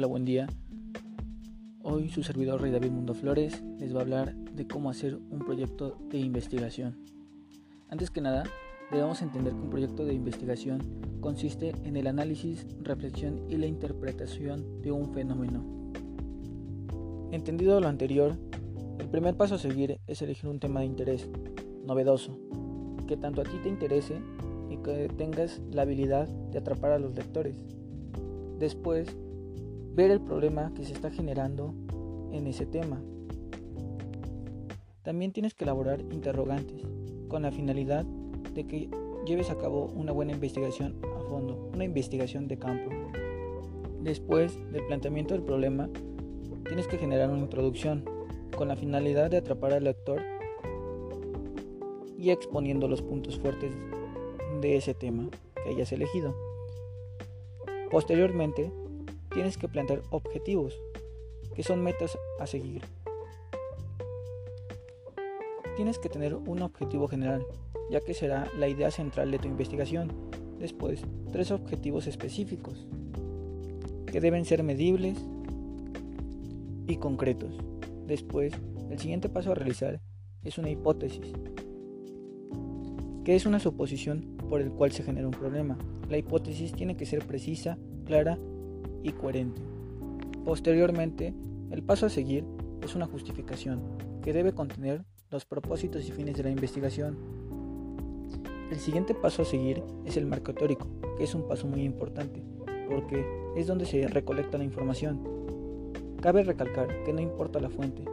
día. Hoy su servidor Rey David Mundo Flores les va a hablar de cómo hacer un proyecto de investigación. Antes que nada, debemos entender que un proyecto de investigación consiste en el análisis, reflexión y la interpretación de un fenómeno. Entendido lo anterior, el primer paso a seguir es elegir un tema de interés, novedoso, que tanto a ti te interese y que tengas la habilidad de atrapar a los lectores. Después, ver el problema que se está generando en ese tema. También tienes que elaborar interrogantes con la finalidad de que lleves a cabo una buena investigación a fondo, una investigación de campo. Después del planteamiento del problema, tienes que generar una introducción con la finalidad de atrapar al lector y exponiendo los puntos fuertes de ese tema que hayas elegido. Posteriormente, tienes que plantear objetivos, que son metas a seguir. Tienes que tener un objetivo general, ya que será la idea central de tu investigación. Después, tres objetivos específicos, que deben ser medibles y concretos. Después, el siguiente paso a realizar es una hipótesis, que es una suposición por el cual se genera un problema. La hipótesis tiene que ser precisa, clara y coherente. Posteriormente, el paso a seguir es una justificación que debe contener los propósitos y fines de la investigación. El siguiente paso a seguir es el marco teórico, que es un paso muy importante, porque es donde se recolecta la información. Cabe recalcar que no importa la fuente,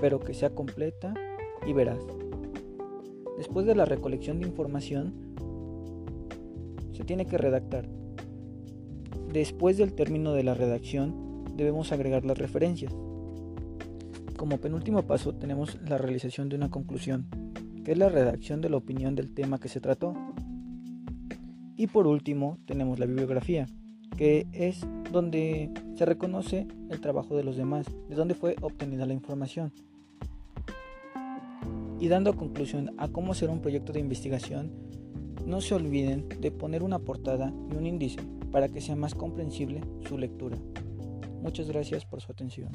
pero que sea completa y veraz. Después de la recolección de información, se tiene que redactar. Después del término de la redacción, debemos agregar las referencias. Como penúltimo paso tenemos la realización de una conclusión, que es la redacción de la opinión del tema que se trató. Y por último tenemos la bibliografía, que es donde se reconoce el trabajo de los demás, de dónde fue obtenida la información y dando conclusión a cómo hacer un proyecto de investigación, no se olviden de poner una portada y un índice para que sea más comprensible su lectura. Muchas gracias por su atención.